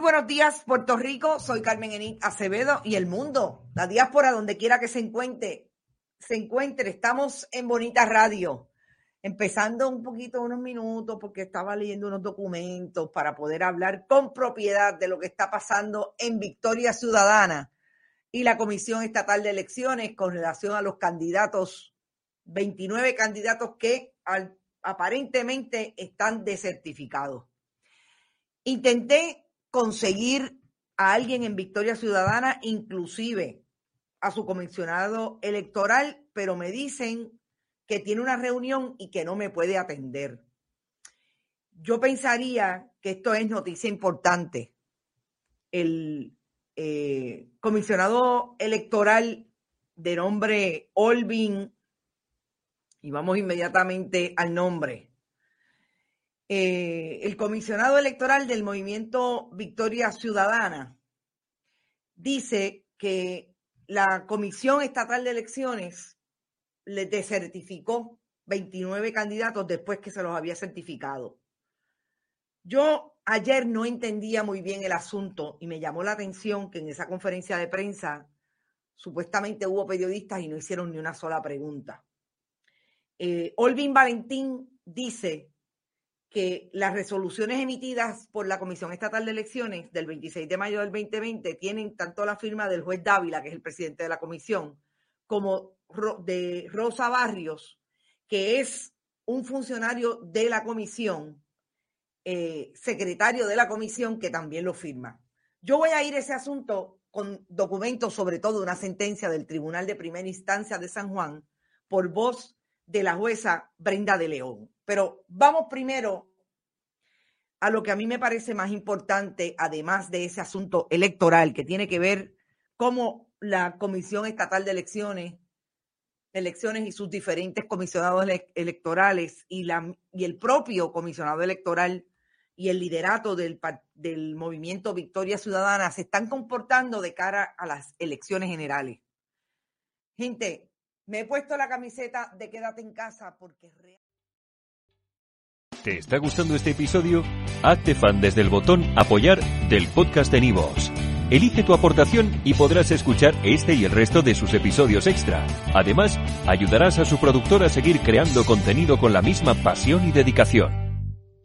Buenos días, Puerto Rico. Soy Carmen Enit Acevedo y el mundo, la diáspora, donde quiera que se encuentre, se encuentre. Estamos en Bonita Radio, empezando un poquito, unos minutos, porque estaba leyendo unos documentos para poder hablar con propiedad de lo que está pasando en Victoria Ciudadana y la Comisión Estatal de Elecciones con relación a los candidatos, 29 candidatos que aparentemente están desertificados. Intenté conseguir a alguien en Victoria Ciudadana, inclusive a su comisionado electoral, pero me dicen que tiene una reunión y que no me puede atender. Yo pensaría que esto es noticia importante. El eh, comisionado electoral de nombre Olvin, y vamos inmediatamente al nombre, eh, el comisionado electoral del movimiento Victoria Ciudadana dice que la Comisión Estatal de Elecciones le desertificó 29 candidatos después que se los había certificado. Yo ayer no entendía muy bien el asunto y me llamó la atención que en esa conferencia de prensa supuestamente hubo periodistas y no hicieron ni una sola pregunta. Eh, Olvin Valentín dice que las resoluciones emitidas por la Comisión Estatal de Elecciones del 26 de mayo del 2020 tienen tanto la firma del juez Dávila, que es el presidente de la comisión, como de Rosa Barrios, que es un funcionario de la comisión, eh, secretario de la comisión, que también lo firma. Yo voy a ir a ese asunto con documentos, sobre todo una sentencia del Tribunal de Primera Instancia de San Juan, por voz de la jueza Brenda de León. Pero vamos primero a lo que a mí me parece más importante, además de ese asunto electoral que tiene que ver cómo la Comisión Estatal de Elecciones, elecciones y sus diferentes comisionados electorales y, la, y el propio comisionado electoral y el liderato del, del movimiento Victoria Ciudadana se están comportando de cara a las elecciones generales. Gente, me he puesto la camiseta de quédate en casa porque ¿Te está gustando este episodio? Hazte fan desde el botón Apoyar del podcast de Nivos. Elige tu aportación y podrás escuchar este y el resto de sus episodios extra. Además, ayudarás a su productor a seguir creando contenido con la misma pasión y dedicación.